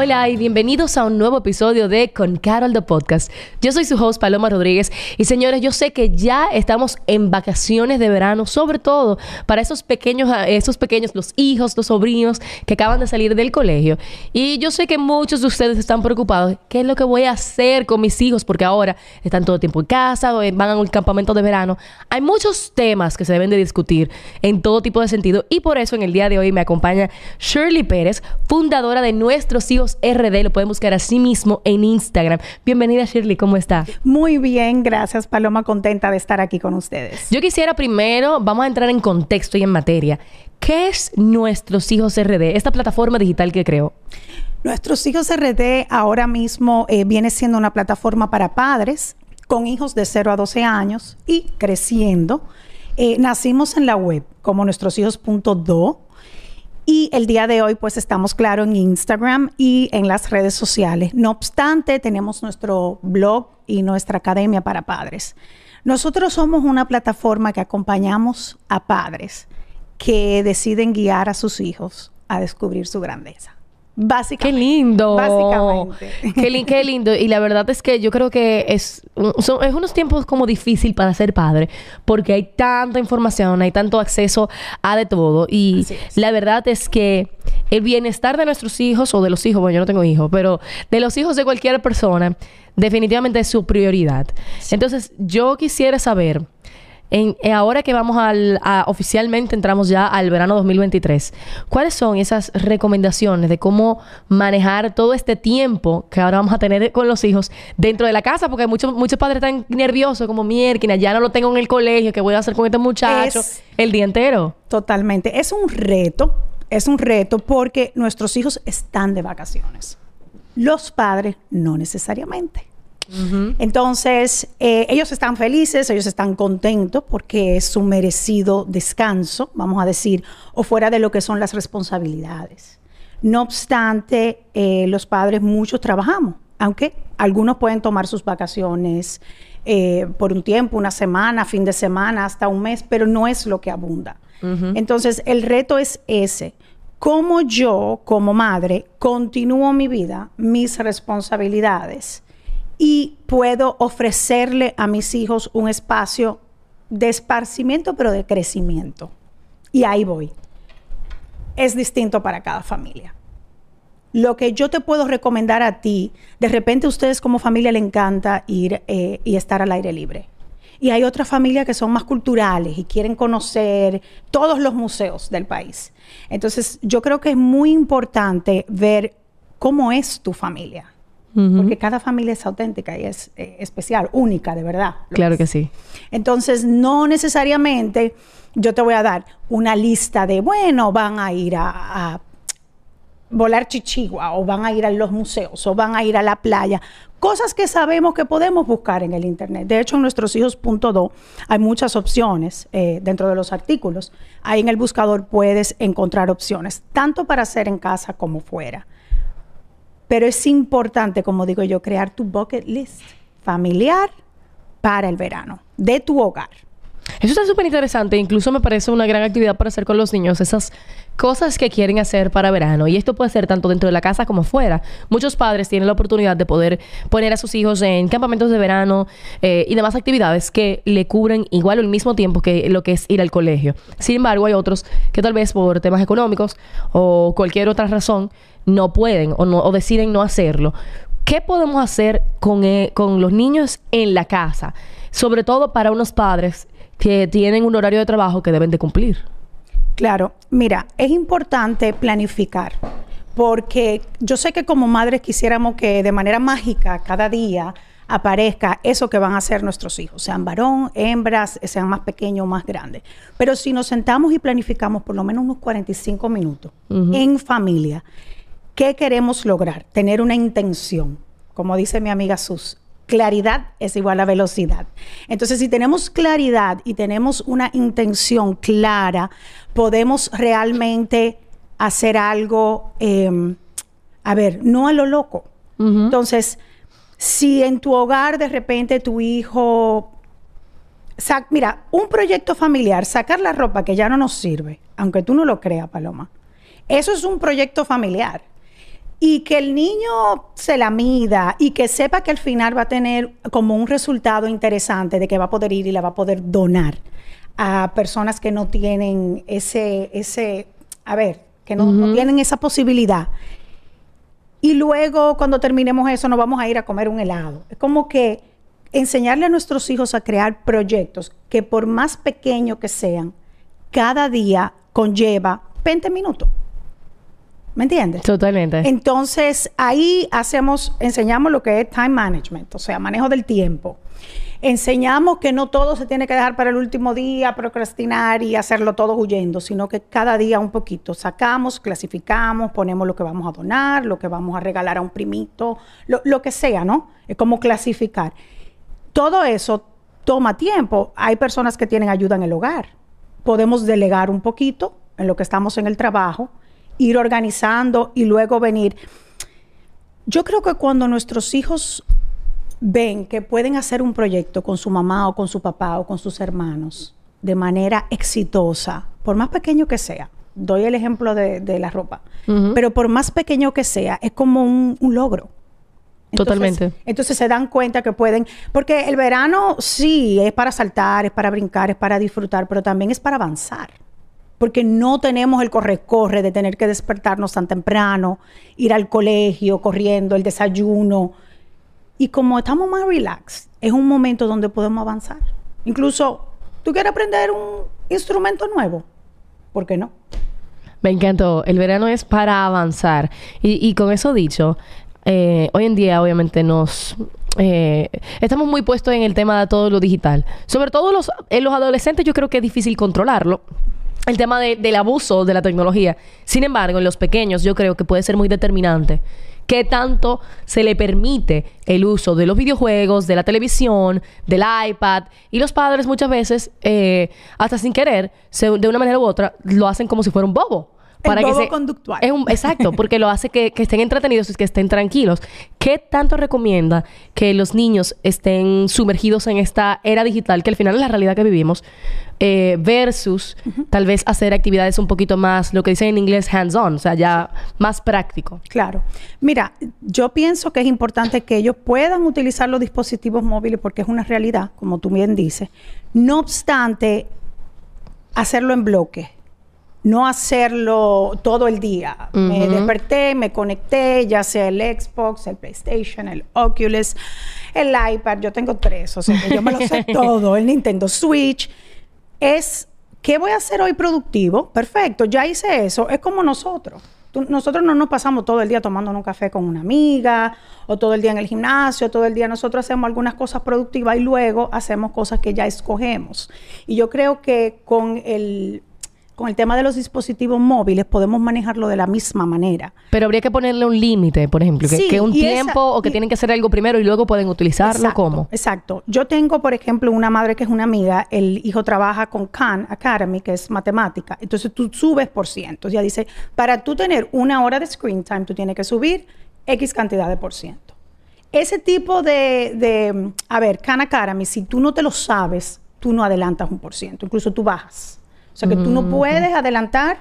Hola y bienvenidos a un nuevo episodio de Con Carol the Podcast. Yo soy su host Paloma Rodríguez y señores, yo sé que ya estamos en vacaciones de verano, sobre todo para esos pequeños, esos pequeños, los hijos, los sobrinos que acaban de salir del colegio. Y yo sé que muchos de ustedes están preocupados, ¿qué es lo que voy a hacer con mis hijos? Porque ahora están todo el tiempo en casa, van a un campamento de verano. Hay muchos temas que se deben de discutir en todo tipo de sentido y por eso en el día de hoy me acompaña Shirley Pérez, fundadora de Nuestros Hijos RD, lo pueden buscar así mismo en Instagram. Bienvenida Shirley, ¿cómo está? Muy bien, gracias Paloma, contenta de estar aquí con ustedes. Yo quisiera primero, vamos a entrar en contexto y en materia. ¿Qué es Nuestros Hijos RD, esta plataforma digital que creó? Nuestros Hijos RD ahora mismo eh, viene siendo una plataforma para padres con hijos de 0 a 12 años y creciendo. Eh, nacimos en la web como nuestrosHijos.do y el día de hoy, pues estamos claro en Instagram y en las redes sociales. No obstante, tenemos nuestro blog y nuestra academia para padres. Nosotros somos una plataforma que acompañamos a padres que deciden guiar a sus hijos a descubrir su grandeza. Básicamente. Qué lindo. Básicamente. Qué, qué, lindo. Y la verdad es que yo creo que es, son, es unos tiempos como difícil para ser padre, porque hay tanta información, hay tanto acceso a de todo. Y la verdad es que el bienestar de nuestros hijos, o de los hijos, bueno, yo no tengo hijos, pero de los hijos de cualquier persona, definitivamente es su prioridad. Entonces, yo quisiera saber en, eh, ahora que vamos al, a, oficialmente entramos ya al verano 2023, ¿cuáles son esas recomendaciones de cómo manejar todo este tiempo que ahora vamos a tener con los hijos dentro de la casa? Porque muchos, muchos padres están nerviosos, como mierda, ya no lo tengo en el colegio, ¿qué voy a hacer con este muchacho el día entero? Totalmente. Es un reto, es un reto porque nuestros hijos están de vacaciones. Los padres no necesariamente. Entonces, eh, ellos están felices, ellos están contentos porque es su merecido descanso, vamos a decir, o fuera de lo que son las responsabilidades. No obstante, eh, los padres muchos trabajamos, aunque algunos pueden tomar sus vacaciones eh, por un tiempo, una semana, fin de semana, hasta un mes, pero no es lo que abunda. Entonces, el reto es ese. ¿Cómo yo, como madre, continúo mi vida, mis responsabilidades? Y puedo ofrecerle a mis hijos un espacio de esparcimiento, pero de crecimiento. Y ahí voy. Es distinto para cada familia. Lo que yo te puedo recomendar a ti, de repente a ustedes como familia le encanta ir eh, y estar al aire libre. Y hay otras familias que son más culturales y quieren conocer todos los museos del país. Entonces, yo creo que es muy importante ver cómo es tu familia porque cada familia es auténtica y es eh, especial, única, de verdad. Claro que sí. Entonces, no necesariamente yo te voy a dar una lista de, bueno, van a ir a, volar chichigua o van a ir a los museos o van a ir a la playa. Cosas que sabemos que podemos buscar en el Internet. De hecho, en nuestros hijos.do hay muchas opciones eh, dentro de los artículos. Ahí en el buscador puedes encontrar opciones, tanto para hacer en casa como fuera. Pero es importante, como digo yo, crear tu bucket list familiar para el verano, de tu hogar. Eso está súper interesante. Incluso me parece una gran actividad para hacer con los niños. Esas cosas que quieren hacer para verano. Y esto puede ser tanto dentro de la casa como fuera. Muchos padres tienen la oportunidad de poder poner a sus hijos en campamentos de verano eh, y demás actividades que le cubren igual o el mismo tiempo que lo que es ir al colegio. Sin embargo, hay otros que tal vez por temas económicos o cualquier otra razón no pueden o, no, deciden no hacerlo. ¿Qué podemos hacer con, eh, con los niños en la casa? Sobre todo para unos padres que tienen un horario de trabajo que deben de cumplir. Claro, mira, es importante planificar, porque yo sé que como madres quisiéramos que de manera mágica cada día aparezca eso que van a hacer nuestros hijos, sean varón, hembras, sean más pequeños o más grandes. Pero si nos sentamos y planificamos por lo menos unos 45 minutos en familia, ¿qué queremos lograr? Tener una intención, como dice mi amiga Sus, claridad es igual a velocidad. Entonces, si tenemos claridad y tenemos una intención clara, podemos realmente hacer algo, em, a ver, no a lo loco, Entonces, si en tu hogar de repente tu hijo... mira, un proyecto familiar, sacar la ropa que ya no nos sirve, aunque tú no lo creas, Paloma, eso es un proyecto familiar. Y que el niño se la mida y que sepa que al final va a tener como un resultado interesante de que va a poder ir y la va a poder donar a personas que no tienen ese, ese, a ver, que no, tienen esa posibilidad. Y luego, cuando terminemos eso, nos vamos a ir a comer un helado. Es como que enseñarle a nuestros hijos a crear proyectos que por más pequeños que sean, cada día conlleva 20 minutos. ¿Me entiendes? Totalmente. Entonces, ahí hacemos, enseñamos lo que es time management, o sea, manejo del tiempo. Enseñamos que no todo se tiene que dejar para el último día, procrastinar y hacerlo todo huyendo, sino que cada día un poquito. Sacamos, clasificamos, ponemos lo que vamos a donar, lo que vamos a regalar a un primito, lo, lo que sea, ¿no? Es como clasificar. Todo eso toma tiempo. Hay personas que tienen ayuda en el hogar. Podemos delegar un poquito en lo que estamos en el trabajo, ir organizando y luego venir. Yo creo que cuando nuestros hijos ven que pueden hacer un proyecto con su mamá o con su papá o con sus hermanos de manera exitosa, por más pequeño que sea, doy el ejemplo de, la ropa, pero por más pequeño que sea, es como un, logro. Totalmente. Entonces se dan cuenta que pueden, porque el verano sí es para saltar, es para brincar, es para disfrutar, pero también es para avanzar. Porque no tenemos el corre-corre de tener que despertarnos tan temprano, ir al colegio corriendo, el desayuno, y como estamos más relax, es un momento donde podemos avanzar. Incluso, ¿tú quieres aprender un instrumento nuevo? ¿Por qué no? Me encantó. El verano es para avanzar. Y, con eso dicho, eh, hoy en día obviamente nos... Eh, estamos muy puestos en el tema de todo lo digital. Sobre todo los, en los adolescentes yo creo que es difícil controlarlo. El tema del abuso de la tecnología. Sin embargo, en los pequeños yo creo que puede ser muy determinante qué tanto se le permite el uso de los videojuegos, de la televisión, del iPad. Y los padres muchas veces, eh, hasta sin querer, de una manera u otra, lo hacen como si fuera un bobo. Para el que conductual. Es un, exacto, porque lo hace que, que, estén entretenidos y que estén tranquilos. ¿Qué tanto recomienda que los niños estén sumergidos en esta era digital, que al final es la realidad que vivimos, eh, versus tal vez hacer actividades un poquito más, lo que dicen en inglés, hands-on, o sea, ya más práctico? Claro. Mira, yo pienso que es importante que ellos puedan utilizar los dispositivos móviles porque es una realidad, como tú bien dices. No obstante, hacerlo en bloque no hacerlo todo el día. Me desperté, me conecté, ya sea el Xbox, el PlayStation, el Oculus, el iPad, yo tengo tres, o sea que yo me lo sé todo, el Nintendo Switch. Es, ¿qué voy a hacer hoy productivo? Perfecto, ya hice eso, es como nosotros. nosotros no nos pasamos todo el día tomando un café con una amiga o todo el día en el gimnasio, todo el día nosotros hacemos algunas cosas productivas y luego hacemos cosas que ya escogemos. Y yo creo que con el con el tema de los dispositivos móviles podemos manejarlo de la misma manera. Pero habría que ponerle un límite, por ejemplo, que, un tiempo o que tienen que hacer algo primero y luego pueden utilizarlo como. Exacto. Yo tengo, por ejemplo, una madre que es una amiga, el hijo trabaja con Khan Academy, que es matemática. Entonces tú subes por ciento. Ya dice, para tú tener una hora de screen time, tú tienes que subir X cantidad de por ciento. Ese tipo de, de a ver, Khan Academy, si tú no te lo sabes, tú no adelantas un por ciento, incluso tú bajas. O sea que tú no puedes adelantar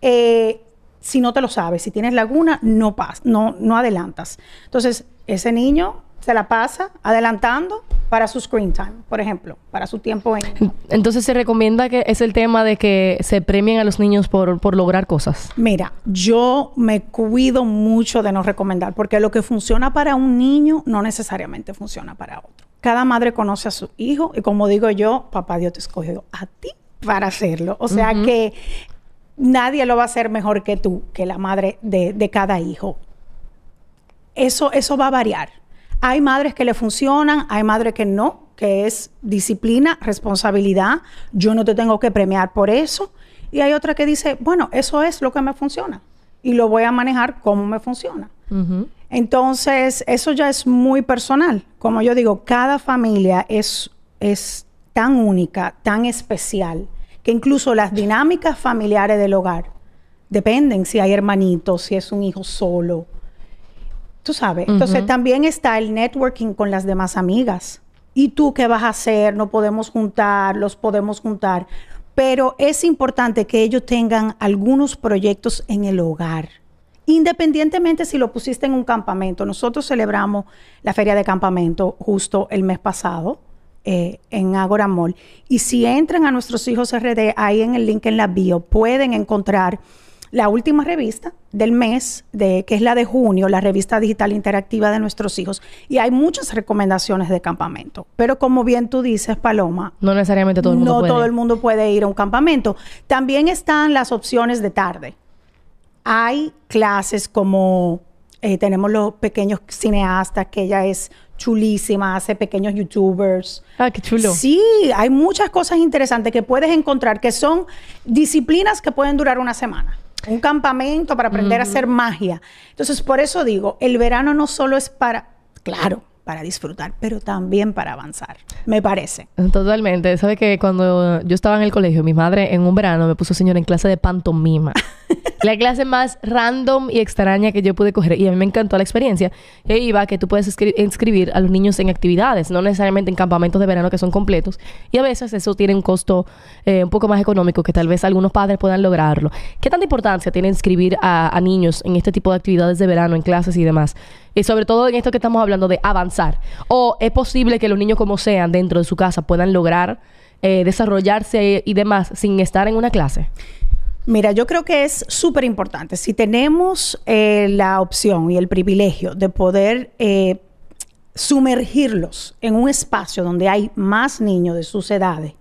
eh, si no te lo sabes. Si tienes laguna, no, pas no, no adelantas. Entonces, ese niño se la pasa adelantando para su screen time, por ejemplo, para su tiempo en... Entonces se recomienda que es el tema de que se premien a los niños por, por, lograr cosas. Mira, yo me cuido mucho de no recomendar, porque lo que funciona para un niño no necesariamente funciona para otro. Cada madre conoce a su hijo y como digo yo, papá Dios te escogió a ti para hacerlo. O sea que nadie lo va a hacer mejor que tú, que la madre de, cada hijo. Eso, eso va a variar. Hay madres que le funcionan, hay madres que no, que es disciplina, responsabilidad. Yo no te tengo que premiar por eso. Y hay otra que dice, bueno, eso es lo que me funciona y lo voy a manejar como me funciona. Entonces, eso ya es muy personal. Como yo digo, cada familia es, es tan única, tan especial, que incluso las dinámicas familiares del hogar dependen si hay hermanitos, si es un hijo solo. Tú sabes. Entonces también está el networking con las demás amigas. ¿Y tú qué vas a hacer? No podemos juntar, los podemos juntar. Pero es importante que ellos tengan algunos proyectos en el hogar. Independientemente si lo pusiste en un campamento. Nosotros celebramos la feria de campamento justo el mes pasado eh, en Agora Mall. Y si entran a nuestros hijos RD, ahí en el link en la bio, pueden encontrar la última revista del mes, de, que es la de junio, la revista digital interactiva de nuestros hijos. Y hay muchas recomendaciones de campamento. Pero como bien tú dices, Paloma. No necesariamente todo el mundo puede. No todo el mundo puede ir a un campamento. También están las opciones de tarde. Hay clases como eh, tenemos los pequeños cineastas, que ella es chulísima, hace pequeños youtubers. Ah, qué chulo. Sí, hay muchas cosas interesantes que puedes encontrar que son disciplinas que pueden durar una semana un campamento para aprender a hacer magia. Entonces, por eso digo, el verano no solo es para, claro, para disfrutar, pero también para avanzar, me parece. Totalmente. Sabe que cuando yo estaba en el colegio, mi madre en un verano me puso señora en clase de pantomima. la clase más random y extraña que yo pude coger. Y a mí me encantó la experiencia. Y ahí iba que tú puedes inscribir a los niños en actividades, no necesariamente en campamentos de verano que son completos. Y a veces eso tiene un costo eh, un poco más económico que tal vez algunos padres puedan lograrlo. ¿Qué tanta importancia tiene inscribir a, a niños en este tipo de actividades de verano, en clases y demás? Y sobre todo en esto que estamos hablando de avanzar. O es posible que los niños como sean dentro de su casa puedan lograr eh, desarrollarse y demás sin estar en una clase. Mira, yo creo que es súper importante. Si tenemos eh, la opción y el privilegio de poder eh, sumergirlos en un espacio donde hay más niños de sus edades,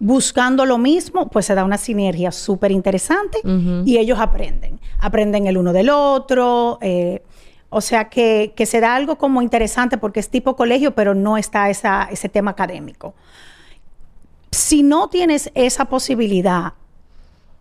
buscando lo mismo, pues se da una sinergia súper interesante y ellos aprenden. Aprenden el uno del otro. Eh, o sea que, se da algo como interesante porque es tipo colegio, pero no está ese tema académico. Si no tienes esa posibilidad,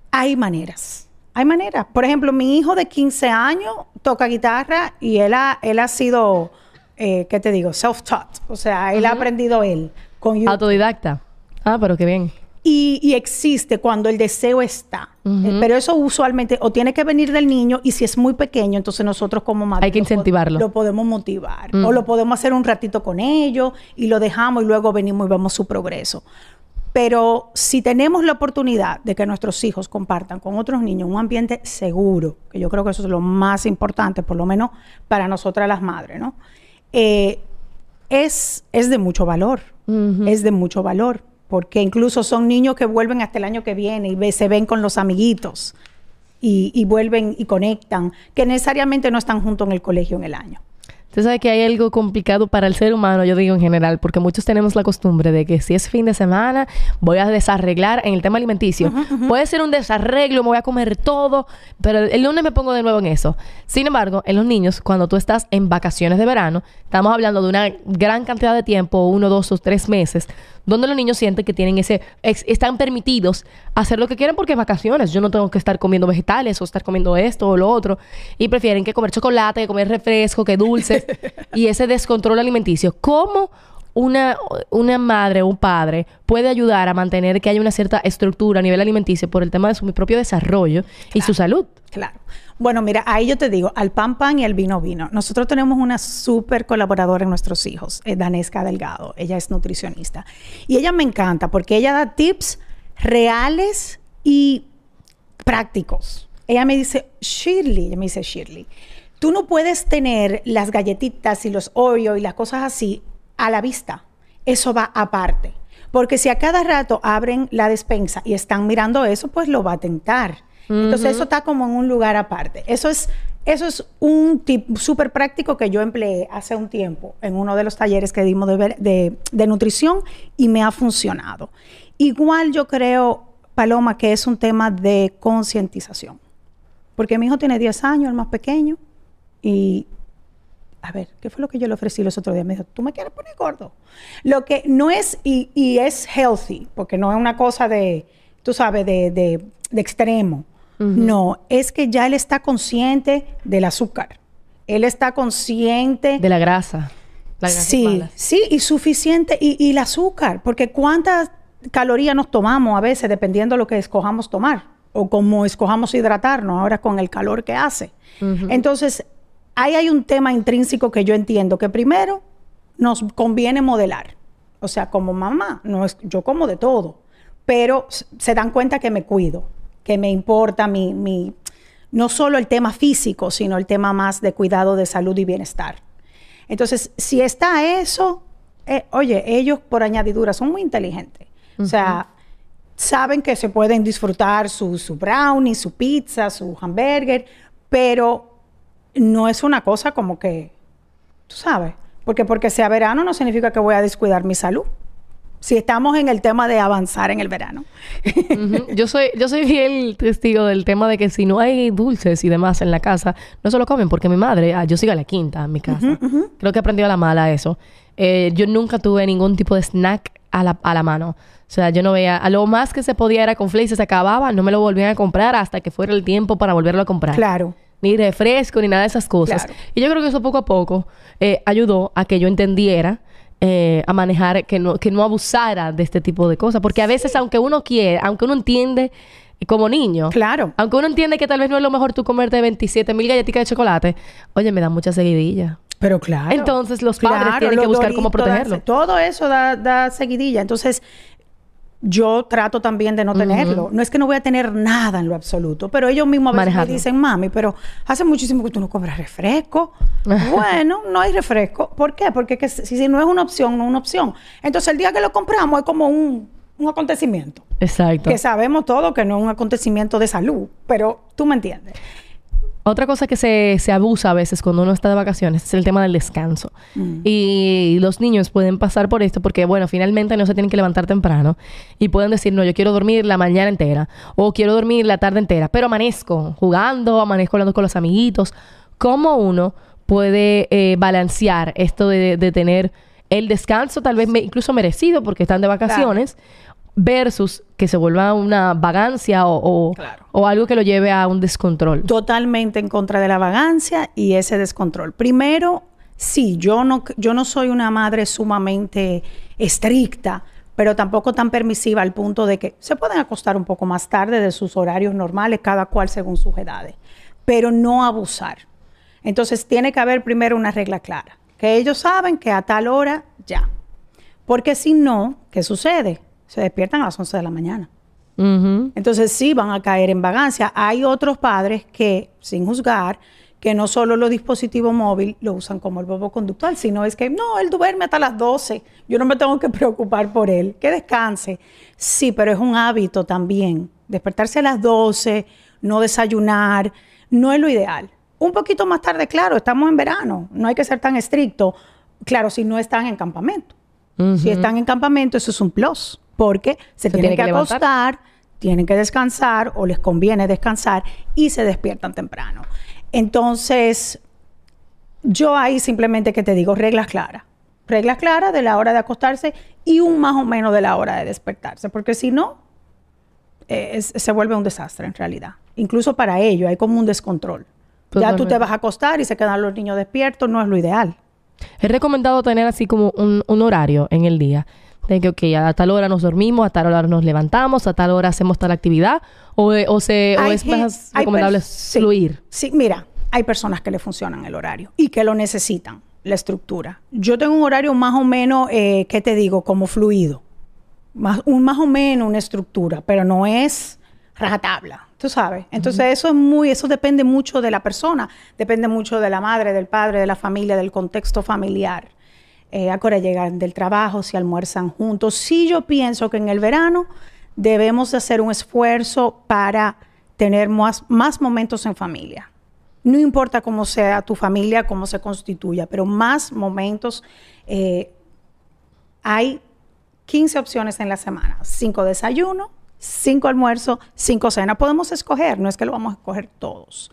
hay maneras. Hay maneras. Por ejemplo, mi hijo de 15 años toca guitarra y él ha, él ha sido, eh, ¿qué te digo? Self-taught. O sea, él ha aprendido él. Con Autodidacta. Ah, pero qué bien. Y, existe cuando el deseo está. Eh, pero eso usualmente o tiene que venir del niño y si es muy pequeño, entonces nosotros como madres... Hay que incentivarlo. Lo, podemos motivar. O lo podemos hacer un ratito con ellos y lo dejamos y luego venimos y vemos su progreso. Pero si tenemos la oportunidad de que nuestros hijos compartan con otros niños un ambiente seguro, que yo creo que eso es lo más importante, por lo menos para nosotras las madres, ¿no? Eh, es, es de mucho valor, es de mucho valor porque incluso son niños que vuelven hasta el año que viene y se ven con los amiguitos y, y vuelven y conectan, que necesariamente no están juntos en el colegio en el año. Usted sabe que hay algo complicado para el ser humano, yo digo en general, porque muchos tenemos la costumbre de que si es fin de semana, voy a desarreglar en el tema alimenticio. Puede ser un desarreglo, me voy a comer todo, pero el lunes me pongo de nuevo en eso. Sin embargo, en los niños, cuando tú estás en vacaciones de verano, estamos hablando de una gran cantidad de tiempo, uno, dos o tres meses, donde los niños sienten que tienen ese, están permitidos hacer lo que quieren porque es vacaciones. Yo no tengo que estar comiendo vegetales o estar comiendo esto o lo otro. Y prefieren que comer chocolate, que comer refresco, que dulces. y ese descontrol alimenticio. ¿Cómo una, una madre o un padre puede ayudar a mantener que haya una cierta estructura a nivel alimenticio por el tema de su propio desarrollo y su salud? Claro. Bueno, mira, ahí yo te digo, al pan pan y al vino vino. Nosotros tenemos una súper colaboradora en nuestros hijos, eh, Danesca Delgado. Ella es nutricionista. Y ella me encanta porque ella da tips reales y prácticos. Ella me dice, Shirley, ella me dice, Shirley, tú no puedes tener las galletitas y los Oreo y las cosas así a la vista. Eso va aparte. Porque si a cada rato abren la despensa y están mirando eso, pues lo va a tentar. Entonces eso está como en un lugar aparte. Eso es, eso es un tip súper práctico que yo empleé hace un tiempo en uno de los talleres que dimos de, de, nutrición y me ha funcionado. Igual yo creo, Paloma, que es un tema de concientización. Porque mi hijo tiene 10 años, el más pequeño, y a ver, ¿qué fue lo que yo le ofrecí los otros días? Me dijo, ¿tú me quieres poner gordo? Lo que no es, y, y es healthy, porque no es una cosa de, tú sabes, de, de, de extremo. No, es que ya él está consciente del azúcar. Él está consciente... De la grasa. La sí, sí, y suficiente. Y, el azúcar, porque cuántas calorías nos tomamos a veces dependiendo de lo que escojamos tomar o cómo escojamos hidratarnos ahora con el calor que hace. Entonces, ahí hay un tema intrínseco que yo entiendo, que primero nos conviene modelar. O sea, como mamá, no es, yo como de todo, pero se dan cuenta que me cuido, que me importa mi, mi, no solo el tema físico, sino el tema más de cuidado de salud y bienestar. Entonces, si está eso, eh, oye, ellos por añadidura son muy inteligentes. O sea, saben que se pueden disfrutar su, su brownie, su pizza, su hamburger, pero no es una cosa como que, tú sabes, porque porque sea verano no significa que voy a descuidar mi salud. Si estamos en el tema de avanzar en el verano. Yo soy yo soy fiel testigo del tema de que si no hay dulces y demás en la casa, no se lo comen porque mi madre, ah, yo sigo a la quinta en mi casa. Creo que aprendió a la mala eso. Eh, yo nunca tuve ningún tipo de snack a la, a la mano. O sea, yo no veía, a lo más que se podía era con flakes, se acababa, no me lo volvían a comprar hasta que fuera el tiempo para volverlo a comprar. Claro. Ni refresco, ni nada de esas cosas. Y yo creo que eso poco a poco eh, ayudó a que yo entendiera eh, a manejar, que no, que no abusara de este tipo de cosas. Porque a veces, aunque uno quiere, aunque uno entiende como niño. Claro. Aunque uno entiende que tal vez no es lo mejor tú comerte 27 mil galletitas de chocolate, oye, me da mucha seguidilla. Pero claro. Entonces los padres tienen que buscar cómo protegerlo. todo eso da, da seguidilla. Entonces, yo trato también de no tenerlo. No es que no voy a tener nada en lo absoluto, pero ellos mismos a veces me dicen, mami, pero hace muchísimo que tú no compras refresco. bueno, no hay refresco. ¿Por qué? Porque que si, si, no es una opción, no es una opción. Entonces el día que lo compramos es como un, un acontecimiento. Exacto. Que sabemos todo que no es un acontecimiento de salud, pero tú me entiendes. Otra cosa que se, se, abusa a veces cuando uno está de vacaciones es el tema del descanso. Mm. Y los niños pueden pasar por esto porque, bueno, finalmente no se tienen que levantar temprano y pueden decir, no, yo quiero dormir la mañana entera o quiero dormir la tarde entera, pero amanezco jugando, amanezco hablando con los amiguitos. ¿Cómo uno puede eh, balancear esto de, de, tener el descanso, tal vez incluso merecido porque están de vacaciones? Versus que se vuelva una vagancia o, o, algo que lo lleve a un descontrol. Totalmente en contra de la vagancia y ese descontrol. Primero, sí, yo no, yo no soy una madre sumamente estricta, pero tampoco tan permisiva al punto de que se pueden acostar un poco más tarde de sus horarios normales, cada cual según sus edades, pero no abusar. Entonces tiene que haber primero una regla clara, que ellos saben que a tal hora ya. Porque si no, ¿qué sucede? Se despiertan a las 11 de la mañana. Entonces sí van a caer en vagancia. Hay otros padres que, sin juzgar, que no solo los dispositivos móviles lo usan como el bobo conductual, sino es que no, él duerme hasta las 12, yo no me tengo que preocupar por él, que descanse. Sí, pero es un hábito también. Despertarse a las 12, no desayunar, no es lo ideal. Un poquito más tarde, claro, estamos en verano, no hay que ser tan estricto. Claro, si no están en campamento. Si están en campamento, eso es un plus porque se, tienen que, acostar, tienen que descansar o les conviene descansar y se despiertan temprano. Entonces, yo ahí simplemente que te digo reglas claras. Reglas claras de la hora de acostarse y un más o menos de la hora de despertarse, porque si no, eh, se vuelve un desastre en realidad. Incluso para ello hay como un descontrol. Ya tú te vas a acostar y se quedan los niños despiertos, no es lo ideal. Es recomendado tener así como un, un horario en el día de que, ok, a tal hora nos dormimos, a tal hora nos levantamos, a tal hora hacemos tal actividad, o, eh, o, se, o es más recomendable fluir. Sí, mira, hay personas que le funcionan el horario y que lo necesitan, la estructura. Yo tengo un horario más o menos, eh, ¿qué te digo? Como fluido. Más, un, más o menos una estructura, pero no es rajatabla, tú sabes. Entonces eso es muy, eso depende mucho de la persona, depende mucho de la madre, del padre, de la familia, del contexto familiar eh, ahora llegan del trabajo, si almuerzan juntos. Sí yo pienso que en el verano debemos de hacer un esfuerzo para tener más, momentos en familia. No importa cómo sea tu familia, cómo se constituya, pero más momentos. Eh, hay 15 opciones en la semana, 5 desayunos, 5 almuerzos, 5 cenas. Podemos escoger, no es que lo vamos a escoger todos.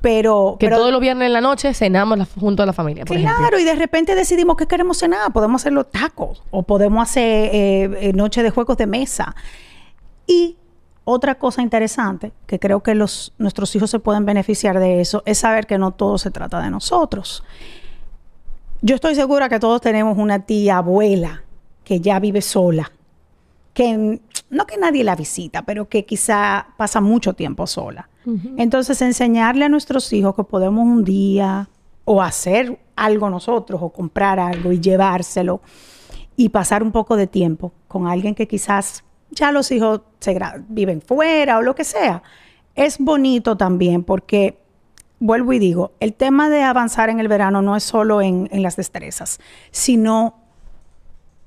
Pero, que todos los viernes en la noche cenamos junto a la familia. Por claro, y de repente decidimos que queremos cenar. Podemos hacer los tacos o podemos hacer eh, eh, noche de juegos de mesa. Y otra cosa interesante, que creo que los, nuestros hijos se pueden beneficiar de eso, es saber que no todo se trata de nosotros. Yo estoy segura que todos tenemos una tía abuela que ya vive sola, que no que nadie la visita, pero que quizá pasa mucho tiempo sola. Entonces, enseñarle a nuestros hijos que podemos un día o hacer algo nosotros o comprar algo y llevárselo y pasar un poco de tiempo con alguien que quizás ya los hijos se viven fuera o lo que sea. Es bonito también porque, vuelvo y digo, el tema de avanzar en el verano no es solo en, en las destrezas, sino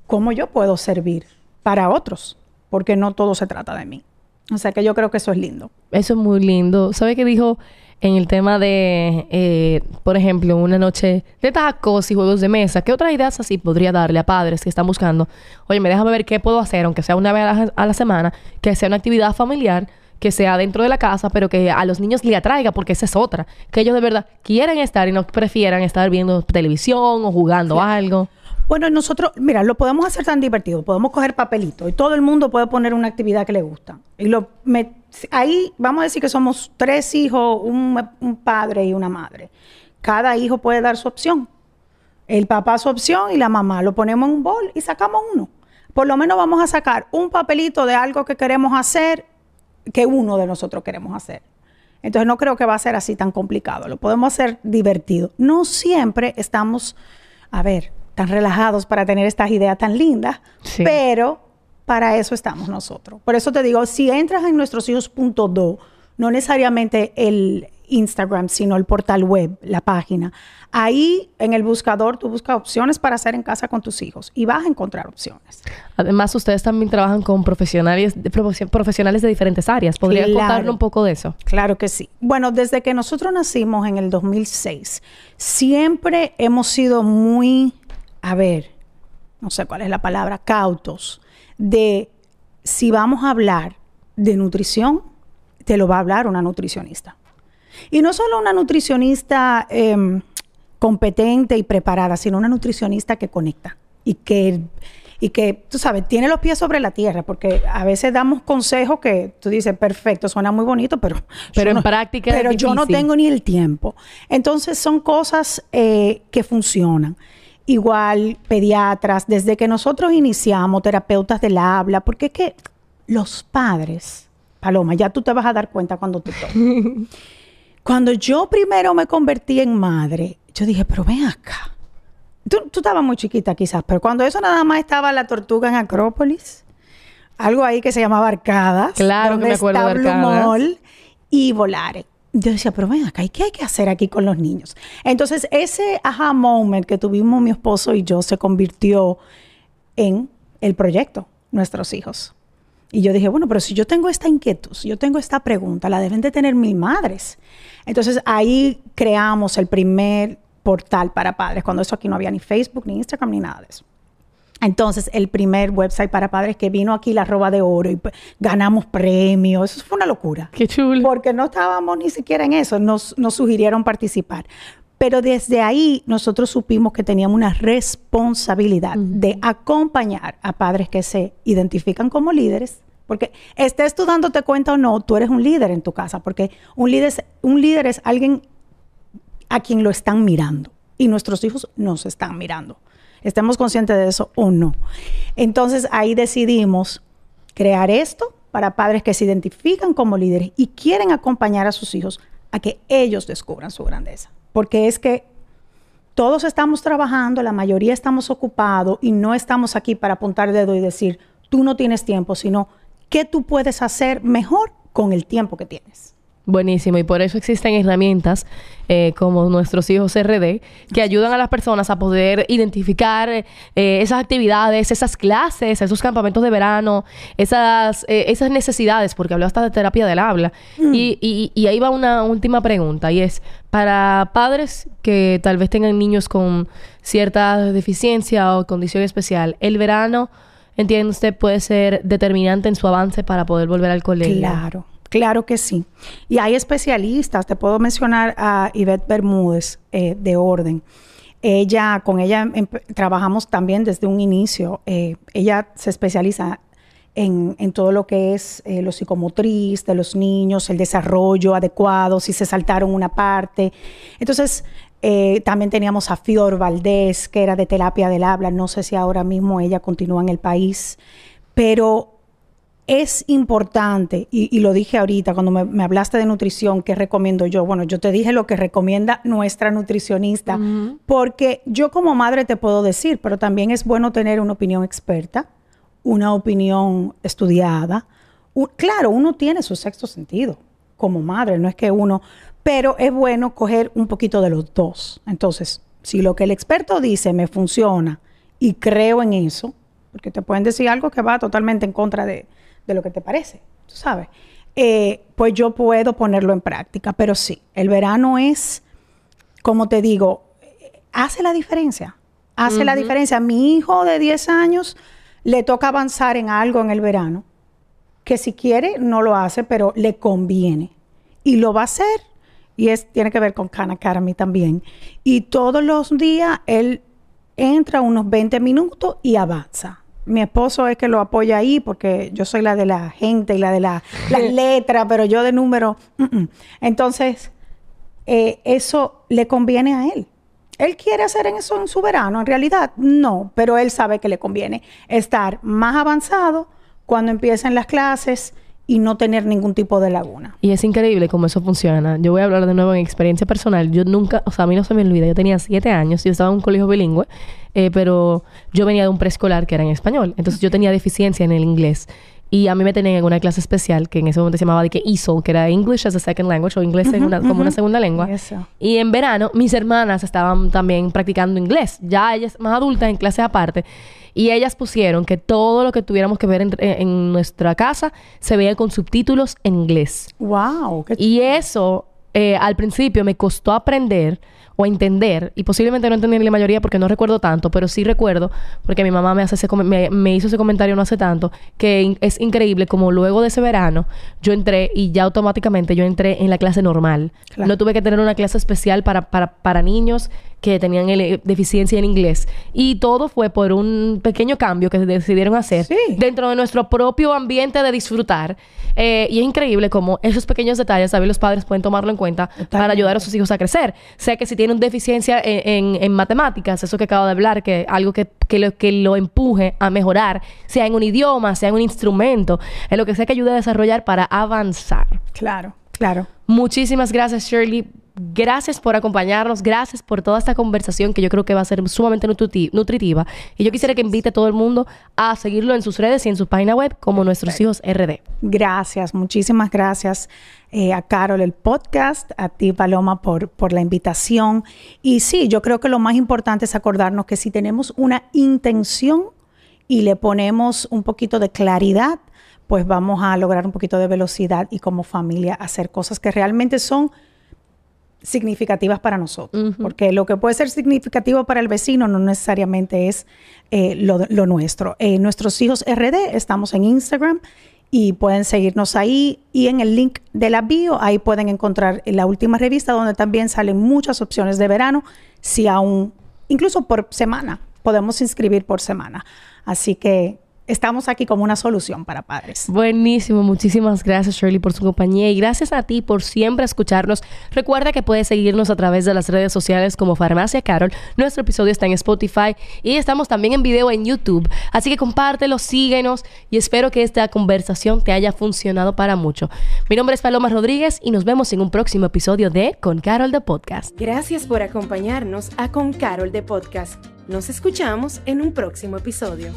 cómo yo puedo servir para otros, porque no todo se trata de mí. O sea que yo creo que eso es lindo. Eso es muy lindo. ¿Sabe qué dijo en el tema de, eh, por ejemplo, una noche de tacos y juegos de mesa? ¿Qué otras ideas así podría darle a padres que están buscando? Oye, me déjame ver qué puedo hacer, aunque sea una vez a la semana, que sea una actividad familiar que sea dentro de la casa, pero que a los niños le atraiga, porque esa es otra. Que ellos de verdad quieren estar y no prefieran estar viendo televisión o jugando algo. Bueno, nosotros, mira, lo podemos hacer tan divertido. Podemos coger papelito y todo el mundo puede poner una actividad que le gusta. Y lo, ahí vamos a decir que somos tres hijos, un, padre y una madre. Cada hijo puede dar su opción. El papá su opción y la mamá. Lo ponemos en un bol y sacamos uno. Por lo menos vamos a sacar un papelito de algo que queremos hacer que uno de nosotros queremos hacer. Entonces no creo que va a ser así tan complicado. Lo podemos hacer divertido. No siempre estamos, a ver, tan relajados para tener estas ideas tan lindas, pero para eso estamos nosotros. Por eso te digo, si entras en nuestros hijos.do, no necesariamente el Instagram, sino el portal web, la página. Ahí en el buscador tú buscas opciones para hacer en casa con tus hijos y vas a encontrar opciones. Además, ustedes también trabajan con profesionales de, profesionales de diferentes áreas. ¿Podrías contarle un poco de eso? Claro que sí. Bueno, desde que nosotros nacimos en el 2006, siempre hemos sido muy a ver, no sé cuál es la palabra, cautos, de si vamos a hablar de nutrición, te lo va a hablar una nutricionista. Y no solo una nutricionista em, competente y preparada, sino una nutricionista que conecta y que, y que, tú sabes, tiene los pies sobre la tierra, porque a veces damos consejos que tú dices, perfecto, suena muy bonito, pero, pero en práctica pero yo no tengo ni el tiempo. Entonces son cosas eh, que funcionan igual pediatras, desde que nosotros iniciamos, terapeutas del habla, porque es que los padres, Paloma, ya tú te vas a dar cuenta cuando te toque. cuando yo primero me convertí en madre, yo dije, pero ven acá. Tú, tú, estabas muy chiquita quizás, pero cuando eso nada más estaba la tortuga en Acrópolis, algo ahí que se llamaba Arcadas. Claro que me acuerdo de Arcadas. y Volare yo decía, pero ven acá, ¿y qué hay que hacer aquí con los niños? Entonces, ese aha moment que tuvimos mi esposo y yo se convirtió en el proyecto, nuestros hijos. Y yo dije, bueno, pero si yo tengo esta inquietud, si yo tengo esta pregunta, la deben de tener mil madres. Entonces, ahí creamos el primer portal para padres, cuando eso aquí no había ni Facebook, ni Instagram, ni nada de eso. Entonces, el primer website para padres que vino aquí, la roba de oro, y ganamos premios. Eso fue una locura. Qué chulo. Porque no estábamos ni siquiera en eso, nos, nos sugirieron participar. Pero desde ahí nosotros supimos que teníamos una responsabilidad de acompañar a padres que se identifican como líderes. Porque estés tú dándote cuenta o no, tú eres un líder en tu casa. Porque un líder, un líder es alguien a quien lo están mirando. Y nuestros hijos nos están mirando estemos conscientes de eso o no. Entonces ahí decidimos crear esto para padres que se identifican como líderes y quieren acompañar a sus hijos a que ellos descubran su grandeza. Porque es que todos estamos trabajando, la mayoría estamos ocupados y no estamos aquí para apuntar dedo y decir, tú no tienes tiempo, sino qué tú puedes hacer mejor con el tiempo que tienes. Buenísimo, y por eso existen herramientas eh, como nuestros hijos RD que ayudan a las personas a poder identificar eh, esas actividades, esas clases, esos campamentos de verano, esas, eh, esas necesidades, porque habló hasta de terapia del habla. Mm. Y, y, ahí va una última pregunta, y es, para padres que tal vez tengan niños con cierta deficiencia o condición especial, el verano, entiende usted, puede ser determinante en su avance para poder volver al colegio. Claro. Claro que sí. Y hay especialistas, te puedo mencionar a Ivette Bermúdez eh, de Orden. Ella, con ella trabajamos también desde un inicio. Eh, ella se especializa en, todo lo que es eh, lo psicomotriz de los niños, el desarrollo adecuado, si se saltaron una parte. Entonces, también teníamos a Fior Valdés, que era de terapia del habla. No sé si ahora mismo ella continúa en el país, pero es importante, y, lo dije ahorita cuando me, hablaste de nutrición, ¿qué recomiendo yo? Bueno, yo te dije lo que recomienda nuestra nutricionista, porque yo como madre te puedo decir, pero también es bueno tener una opinión experta, una opinión estudiada. claro, uno tiene su sexto sentido como madre, no es que uno, pero es bueno coger un poquito de los dos. Entonces, si lo que el experto dice me funciona y creo en eso, porque te pueden decir algo que va totalmente en contra de, de lo que te parece, tú sabes. Eh, pues yo puedo ponerlo en práctica. Pero sí, el verano es, como te digo, hace la diferencia. Hace la diferencia. A mi hijo de 10 años le toca avanzar en algo en el verano, que si quiere no lo hace, pero le conviene. Y lo va a hacer. Y es, tiene que ver con Khan Academy también. Y todos los días él entra unos 20 minutos y avanza mi esposo es que lo apoya ahí porque yo soy la de la gente y la de la, las letras, pero yo de número. Entonces, eh, eso le conviene a él. ¿Él quiere hacer eso en su verano? En realidad, no, pero él sabe que le conviene estar más avanzado cuando empiecen las clases y no tener ningún tipo de laguna. Y es increíble cómo eso funciona. Yo voy a hablar de nuevo en experiencia personal. Yo nunca, o sea, a mí no se me olvida, yo tenía siete años, yo estaba en un colegio bilingüe, eh, pero yo venía de un preescolar que era en español. Entonces yo tenía deficiencia en el inglés. Y a mí me tenían en una clase especial que en ese momento se llamaba de que ESOL, que era English as a Second Language o inglés como una segunda lengua. Y en verano mis hermanas estaban también practicando inglés, ya ellas más adultas en clases aparte. Y ellas pusieron que todo lo que tuviéramos que ver en, nuestra casa se veía con subtítulos en inglés. ¡Wow! y eso eh, al principio me costó aprender o entender, y posiblemente no entendí la mayoría porque no recuerdo tanto, pero sí recuerdo, porque mi mamá me, hace ese me, hizo ese comentario no hace tanto, que es increíble como luego de ese verano yo entré y ya automáticamente yo entré en la clase normal. No tuve que tener una clase especial para, para, para niños que tenían deficiencia en inglés. Y todo fue por un pequeño cambio que decidieron hacer dentro de nuestro propio ambiente de disfrutar. Eh, y es increíble cómo esos pequeños detalles, ¿sabes? Los padres pueden tomarlo en cuenta para ayudar a sus hijos a crecer. Sé que si tienen deficiencia en, matemáticas, eso que acabo de hablar, que algo que, lo, que lo empuje a mejorar, sea en un idioma, sea en un instrumento, es lo que sea que ayude a desarrollar para avanzar. Claro, claro. Muchísimas gracias, Shirley Gracias por acompañarnos, gracias por toda esta conversación que yo creo que va a ser sumamente nutritiva. Y yo quisiera que invite a todo el mundo a seguirlo en sus redes y en su página web como Nuestros Hijos RD. Gracias, muchísimas gracias eh, a Carol el podcast, a ti Paloma por, por la invitación. Y sí, yo creo que lo más importante es acordarnos que si tenemos una intención y le ponemos un poquito de claridad, pues vamos a lograr un poquito de velocidad y como familia hacer cosas que realmente son significativas para nosotros, porque lo que puede ser significativo para el vecino no necesariamente es eh, lo, nuestro. Eh, nuestros hijos RD, estamos en Instagram y pueden seguirnos ahí y en el link de la bio, ahí pueden encontrar la última revista donde también salen muchas opciones de verano, si aún, incluso por semana, podemos inscribir por semana. Así que estamos aquí como una solución para padres. Buenísimo, muchísimas gracias Shirley por su compañía y gracias a ti por siempre escucharnos. Recuerda que puedes seguirnos a través de las redes sociales como Farmacia Carol. Nuestro episodio está en Spotify y estamos también en video en YouTube. Así que compártelo, síguenos y espero que esta conversación te haya funcionado para mucho. Mi nombre es Paloma Rodríguez y nos vemos en un próximo episodio de Con Carol de Podcast. Gracias por acompañarnos a Con Carol de Podcast. Nos escuchamos en un próximo episodio.